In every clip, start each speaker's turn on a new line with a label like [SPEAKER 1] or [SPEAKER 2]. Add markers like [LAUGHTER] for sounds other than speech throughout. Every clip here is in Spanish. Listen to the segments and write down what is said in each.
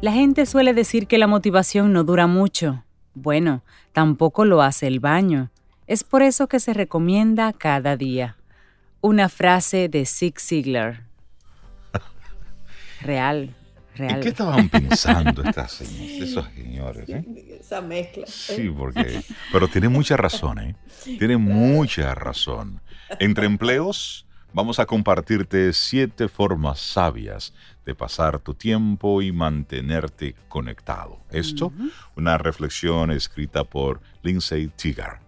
[SPEAKER 1] La gente suele decir que la motivación no dura mucho. Bueno, tampoco lo hace el baño. Es por eso que se recomienda cada día. Una frase de Zig Ziglar. [LAUGHS] Real, real.
[SPEAKER 2] ¿En qué estaban pensando [LAUGHS] estas, esos señores? Eh?
[SPEAKER 3] Esa mezcla.
[SPEAKER 2] Sí, porque... Pero tiene mucha razón, ¿eh? Tiene mucha razón. Entre empleos, vamos a compartirte siete formas sabias de pasar tu tiempo y mantenerte conectado. Esto, una reflexión escrita por Lindsay Tigar.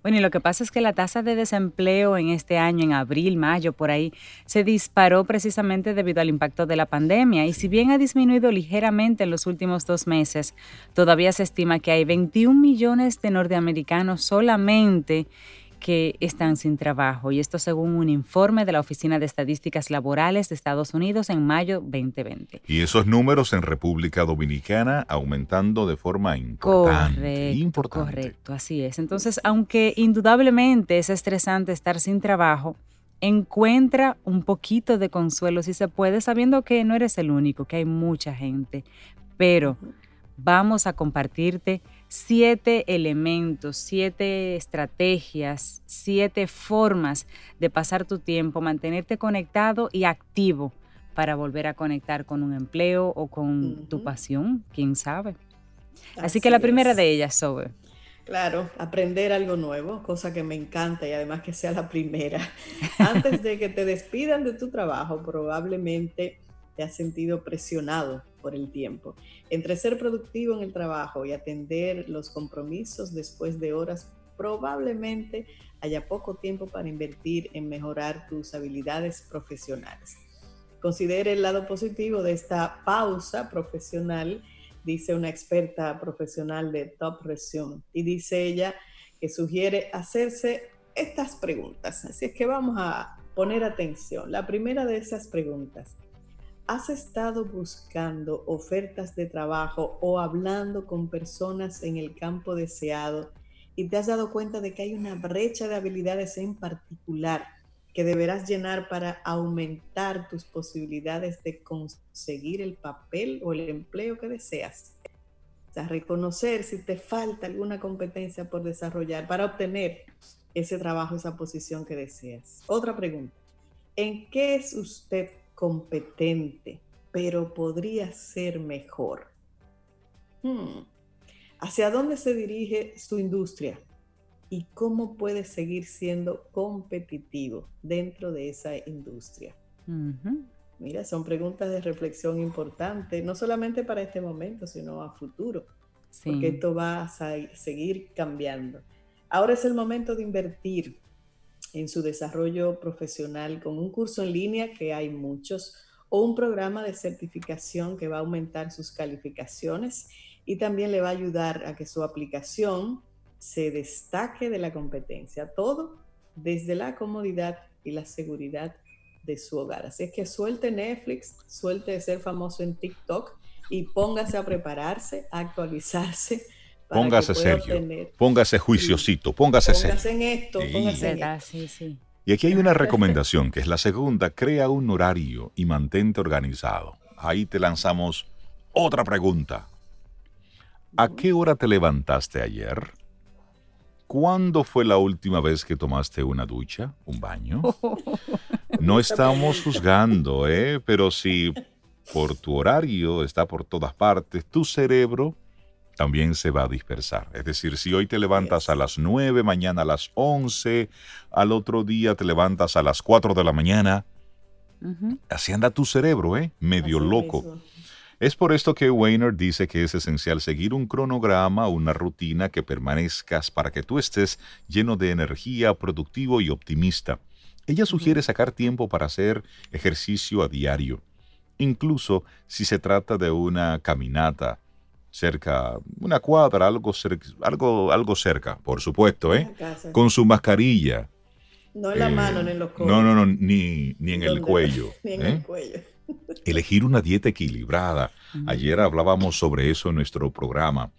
[SPEAKER 1] Bueno, y lo que pasa es que la tasa de desempleo en este año, en abril, mayo, por ahí, se disparó precisamente debido al impacto de la pandemia. Y si bien ha disminuido ligeramente en los últimos dos meses, todavía se estima que hay 21 millones de norteamericanos solamente que están sin trabajo, y esto según un informe de la Oficina de Estadísticas Laborales de Estados Unidos en mayo 2020.
[SPEAKER 2] Y esos números en República Dominicana aumentando de forma importante.
[SPEAKER 1] Correcto, correcto, así es. Entonces, aunque indudablemente es estresante estar sin trabajo, encuentra un poquito de consuelo si se puede, sabiendo que no eres el único, que hay mucha gente, pero vamos a compartirte siete elementos, siete estrategias, siete formas de pasar tu tiempo, mantenerte conectado y activo para volver a conectar con un empleo o con tu pasión, quién sabe. Así, que la primera de ellas, Sobe.
[SPEAKER 3] Claro, aprender algo nuevo, cosa que me encanta y además que sea la primera. [LAUGHS] Antes de que te despidan de tu trabajo, probablemente te has sentido presionado por el tiempo. Entre ser productivo en el trabajo y atender los compromisos después de horas, probablemente haya poco tiempo para invertir en mejorar tus habilidades profesionales. Considere el lado positivo de esta pausa profesional, dice una experta profesional de Top Resume, y dice ella que sugiere hacerse estas preguntas. Así es que vamos a poner atención. La primera de esas preguntas, ¿Has estado buscando ofertas de trabajo o hablando con personas en el campo deseado y te has dado cuenta de que hay una brecha de habilidades en particular que deberás llenar para aumentar tus posibilidades de conseguir el papel o el empleo que deseas? O sea, reconocer si te falta alguna competencia por desarrollar para obtener ese trabajo, esa posición que deseas. Otra pregunta. ¿En qué es usted competente, pero podría ser mejor. Hmm. ¿Hacia dónde se dirige su industria? ¿Y cómo puede seguir siendo competitivo dentro de esa industria? Mira, son preguntas de reflexión importantes, no solamente para este momento, sino a futuro, porque esto va a seguir cambiando. Ahora es el momento de invertir en su desarrollo profesional con un curso en línea, que hay muchos, o un programa de certificación que va a aumentar sus calificaciones y también le va a ayudar a que su aplicación se destaque de la competencia. Todo desde la comodidad y la seguridad de su hogar. Así es que suelte Netflix, suelte ser famoso en TikTok y póngase a prepararse, a actualizarse
[SPEAKER 2] Póngase Sergio, póngase juiciosito, póngase serio.
[SPEAKER 3] Póngase en esto, póngase en esto.
[SPEAKER 2] Y aquí hay una [LAUGHS] recomendación, que es la segunda, crea un horario y mantente organizado. Ahí te lanzamos otra pregunta. ¿A qué hora te levantaste ayer? ¿Cuándo fue la última vez que tomaste una ducha, un baño? [LAUGHS] No estamos juzgando, ¿eh? Pero si por tu horario está por todas partes, tu cerebro también se va a dispersar. Es decir, si hoy te levantas a las 9, mañana a las 11, al otro día te levantas a las 4 de la mañana, así anda tu cerebro, ¿eh? Medio loco. Es por esto que Weiner dice que es esencial seguir un cronograma, una rutina que permanezcas para que tú estés lleno de energía, productivo y optimista. Ella sugiere sacar tiempo para hacer ejercicio a diario, incluso si se trata de una caminata cerca, una cuadra, algo, algo, algo cerca, por supuesto, ¿eh? Con su mascarilla.
[SPEAKER 3] No en la mano, ni en los
[SPEAKER 2] codos. No, no, no, ni, en el cuello. [LAUGHS] ni en el ¿eh? cuello. [LAUGHS] Elegir una dieta equilibrada. Ayer hablábamos sobre eso en nuestro programa.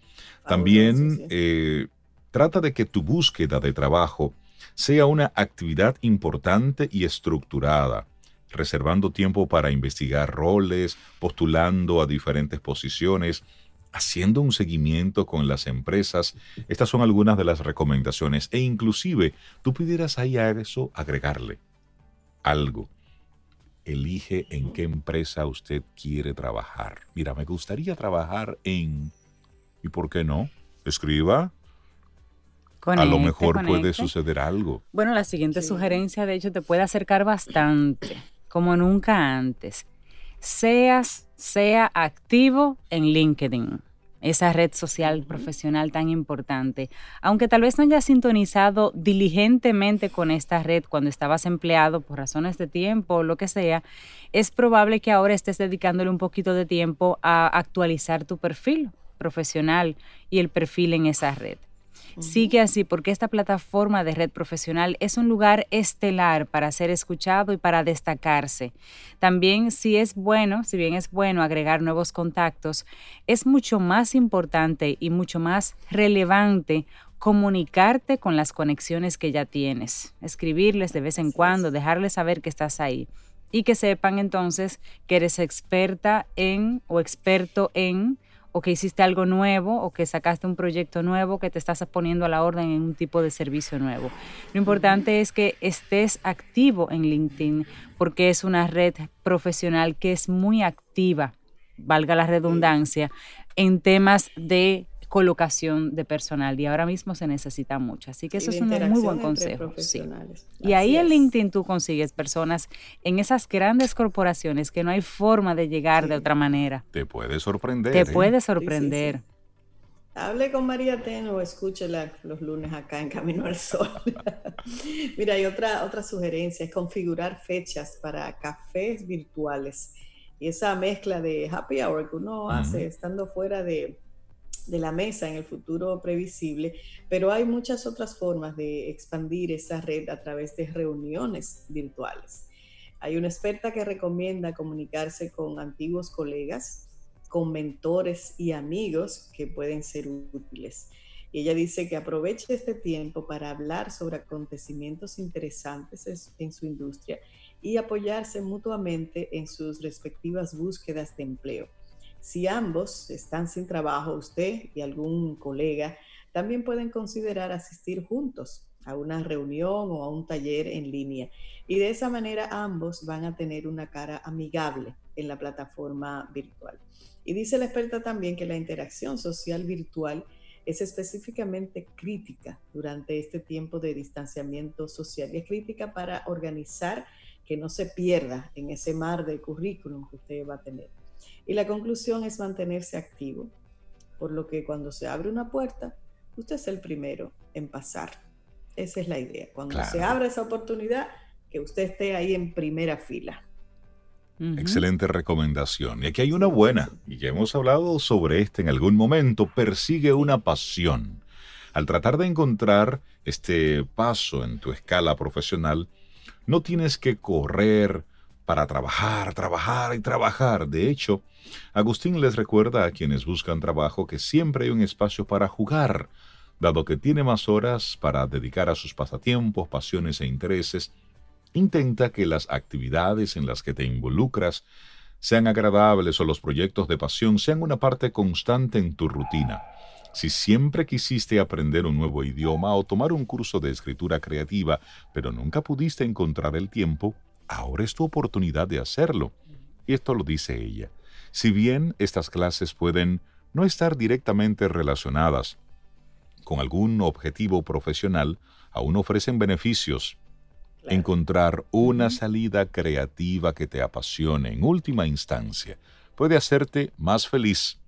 [SPEAKER 2] También eh, trata de que tu búsqueda de trabajo sea una actividad importante y estructurada, reservando tiempo para investigar roles, postulando a diferentes posiciones, haciendo un seguimiento con las empresas. Estas son algunas de las recomendaciones e inclusive tú pudieras ahí a eso agregarle algo. Elige en qué empresa usted quiere trabajar. Mira, me gustaría trabajar en... ¿Y por qué no? Escriba. a lo mejor puede suceder algo.
[SPEAKER 1] Bueno, la siguiente sugerencia, de hecho, te puede acercar bastante, como nunca antes. Seas sea activo en LinkedIn, esa red social profesional tan importante. Aunque tal vez no hayas sintonizado diligentemente con esta red cuando estabas empleado por razones de tiempo o lo que sea, es probable que ahora estés dedicándole un poquito de tiempo a actualizar tu perfil profesional y el perfil en esa red. Sigue así porque esta plataforma de red profesional es un lugar estelar para ser escuchado y para destacarse. También si es bueno, si bien es bueno agregar nuevos contactos, es mucho más importante y mucho más relevante comunicarte con las conexiones que ya tienes, escribirles de vez en cuando, dejarles saber que estás ahí. Y que sepan entonces que eres experta en o experto en o que hiciste algo nuevo o que sacaste un proyecto nuevo, que te estás poniendo a la orden en un tipo de servicio nuevo. Lo importante es que estés activo en LinkedIn porque es una red profesional que es muy activa, valga la redundancia, en temas de colocación de personal y ahora mismo se necesita mucho. Así que eso es un muy buen consejo. Y ahí en LinkedIn tú consigues personas en esas grandes corporaciones que no hay forma de llegar de otra manera.
[SPEAKER 2] Te puede sorprender.
[SPEAKER 1] Te ¿eh? puede sorprender.
[SPEAKER 3] Hable con María Teno o escúchela los lunes acá en Camino al Sol. [LAUGHS] Mira, hay otra, otra sugerencia, es configurar fechas para cafés virtuales. Y esa mezcla de happy hour que uno hace estando fuera de, de la mesa en el futuro previsible, pero hay muchas otras formas de expandir esa red a través de reuniones virtuales. Hay una experta que recomienda comunicarse con antiguos colegas, con mentores y amigos que pueden ser útiles. Y ella dice que aproveche este tiempo para hablar sobre acontecimientos interesantes en su industria y apoyarse mutuamente en sus respectivas búsquedas de empleo. Si ambos están sin trabajo, usted y algún colega, también pueden considerar asistir juntos a una reunión o a un taller en línea. Y de esa manera ambos van a tener una cara amigable en la plataforma virtual. Y dice la experta también que la interacción social virtual es específicamente crítica durante este tiempo de distanciamiento social y es crítica para organizar que no se pierda en ese mar de currículum que usted va a tener. Y la conclusión es mantenerse activo, por lo que cuando se abre una puerta, usted es el primero en pasar. Esa es la idea. Cuando se abra esa oportunidad, que usted esté ahí en primera fila.
[SPEAKER 2] Excelente recomendación. Y aquí hay una buena, y ya hemos hablado sobre este en algún momento, persigue una pasión. Al tratar de encontrar este paso en tu escala profesional, no tienes que correr para trabajar, trabajar y trabajar. De hecho, Agustín les recuerda a quienes buscan trabajo que siempre hay un espacio para jugar, dado que tiene más horas para dedicar a sus pasatiempos, pasiones e intereses. Intenta que las actividades en las que te involucras sean agradables o los proyectos de pasión sean una parte constante en tu rutina. Si siempre quisiste aprender un nuevo idioma o tomar un curso de escritura creativa, pero nunca pudiste encontrar el tiempo, ahora es tu oportunidad de hacerlo. Y esto lo dice ella. Si bien estas clases pueden no estar directamente relacionadas con algún objetivo profesional, aún ofrecen beneficios. Encontrar una salida creativa que te apasione en última instancia puede hacerte más feliz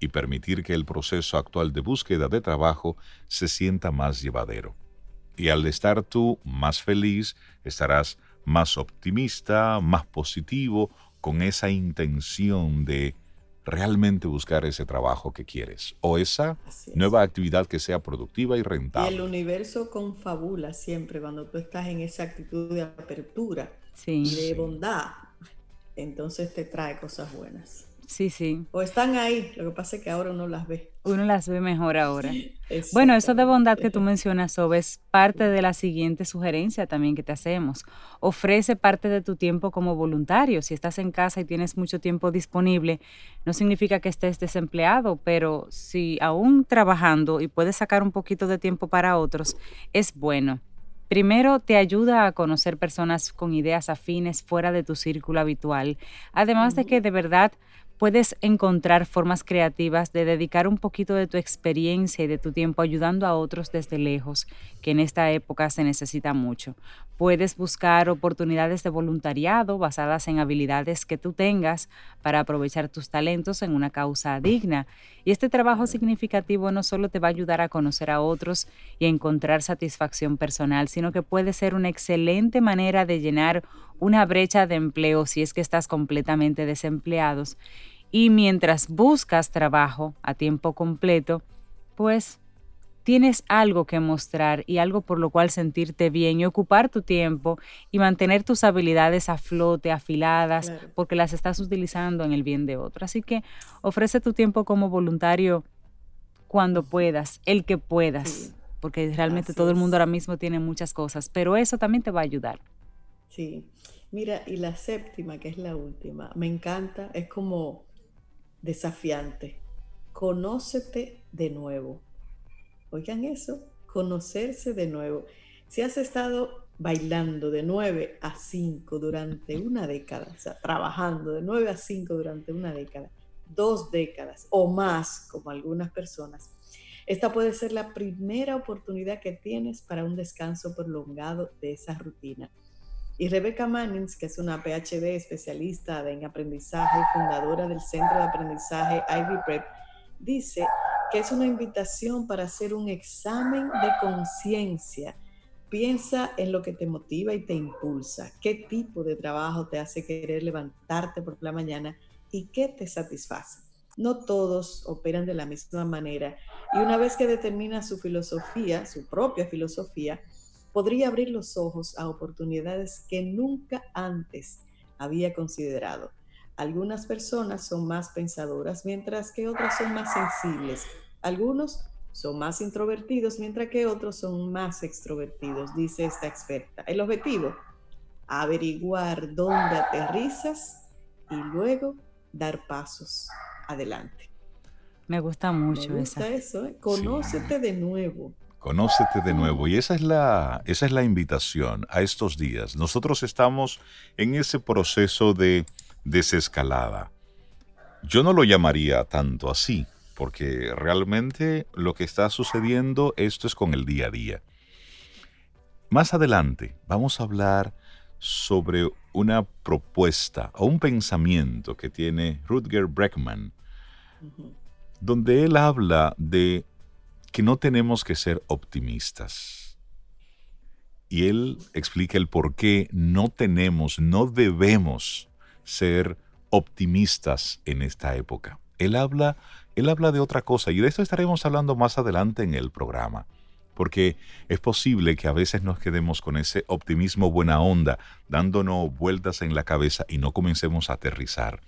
[SPEAKER 2] y permitir que el proceso actual de búsqueda de trabajo se sienta más llevadero. Y al estar tú más feliz, estarás más optimista, más positivo, con esa intención de realmente buscar ese trabajo que quieres o esa nueva actividad que sea productiva y rentable.
[SPEAKER 3] Y el universo confabula siempre cuando tú estás en esa actitud de apertura y de bondad, entonces te trae cosas buenas.
[SPEAKER 1] Sí, sí.
[SPEAKER 3] O están ahí, lo que pasa es que ahora uno las ve.
[SPEAKER 1] Uno las ve mejor ahora. bueno, eso de bondad que tú mencionas, Sobe, es parte de la siguiente sugerencia también que te hacemos. Ofrece parte de tu tiempo como voluntario. Si estás en casa y tienes mucho tiempo disponible, no significa que estés desempleado, pero si aún trabajando y puedes sacar un poquito de tiempo para otros, es bueno. Primero, te ayuda a conocer personas con ideas afines fuera de tu círculo habitual, además de que de verdad puedes encontrar formas creativas de dedicar un poquito de tu experiencia y de tu tiempo ayudando a otros desde lejos, que en esta época se necesita mucho. Puedes buscar oportunidades de voluntariado basadas en habilidades que tú tengas para aprovechar tus talentos en una causa digna. Y este trabajo significativo no solo te va a ayudar a conocer a otros y encontrar satisfacción personal, sino que puede ser una excelente manera de llenar una brecha de empleo si es que estás completamente desempleados. Y mientras buscas trabajo a tiempo completo, pues tienes algo que mostrar y algo por lo cual sentirte bien y ocupar tu tiempo y mantener tus habilidades a flote, afiladas, porque las estás utilizando en el bien de otro. Así que ofrece tu tiempo como voluntario cuando puedas, el que puedas, porque realmente todo el mundo ahora mismo tiene muchas cosas, pero eso también te va a ayudar.
[SPEAKER 3] Sí, mira, y la séptima, que es la última, me encanta, es como desafiante. Conócete de nuevo. Oigan eso, conocerse de nuevo. Si has estado bailando de 9 a 5 durante una década, o sea, trabajando de 9 a 5 durante una década, dos décadas o más, como algunas personas, esta puede ser la primera oportunidad que tienes para un descanso prolongado de esa rutina. Y Rebecca Mannings, que es una PhD especialista en aprendizaje, fundadora del Centro de Aprendizaje Ivy Prep, dice que es una invitación para hacer un examen de conciencia. Piensa en lo que te motiva y te impulsa, qué tipo de trabajo te hace querer levantarte por la mañana y qué te satisface. No todos operan de la misma manera y una vez que determina su filosofía, su propia filosofía, podría abrir los ojos a oportunidades que nunca antes había considerado. Algunas personas son más pensadoras, mientras que otras son más sensibles. Algunos son más introvertidos, mientras que otros son más extrovertidos, dice esta experta. El objetivo, averiguar dónde aterrizas y luego dar pasos adelante.
[SPEAKER 1] Me gusta mucho
[SPEAKER 3] Me gusta eso. ¿eh? Conócete de nuevo.
[SPEAKER 2] Conócete de nuevo. Y esa es, la, esa es la invitación a estos días. Nosotros estamos en ese proceso de desescalada. Yo no lo llamaría tanto así, porque realmente lo que está sucediendo, esto es con el día a día. Más adelante vamos a hablar sobre una propuesta o un pensamiento que tiene Rutger Breckman, donde él habla de que no tenemos que ser optimistas. Y él explica el por qué no tenemos, no debemos ser optimistas en esta época. Él habla, él habla de otra cosa y de esto estaremos hablando más adelante en el programa, porque es posible que a veces nos quedemos con ese optimismo buena onda, dándonos vueltas en la cabeza y no comencemos a aterrizar.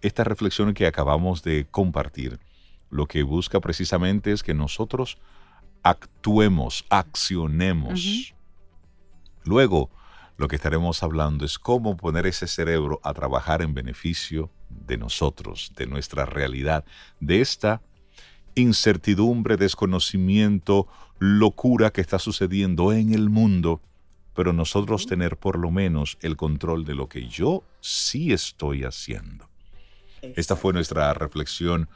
[SPEAKER 2] Esta reflexión que acabamos de compartir, lo que busca precisamente es que nosotros actuemos, accionemos. Luego, lo que estaremos hablando es cómo poner ese cerebro a trabajar en beneficio de nosotros, de nuestra realidad, de esta incertidumbre, desconocimiento, locura que está sucediendo en el mundo, pero nosotros tener por lo menos el control de lo que yo sí estoy haciendo. Esta fue nuestra reflexión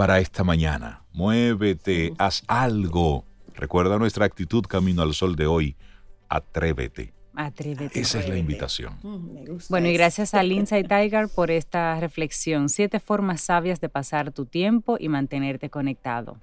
[SPEAKER 2] para esta mañana. Muévete, haz algo. Recuerda nuestra actitud camino al sol de hoy. Atrévete.
[SPEAKER 1] Atrévete.
[SPEAKER 2] Esa es la invitación.
[SPEAKER 1] Mm, bueno, y gracias a Lindsay Tiger por esta reflexión. Siete formas sabias de pasar tu tiempo y mantenerte conectado.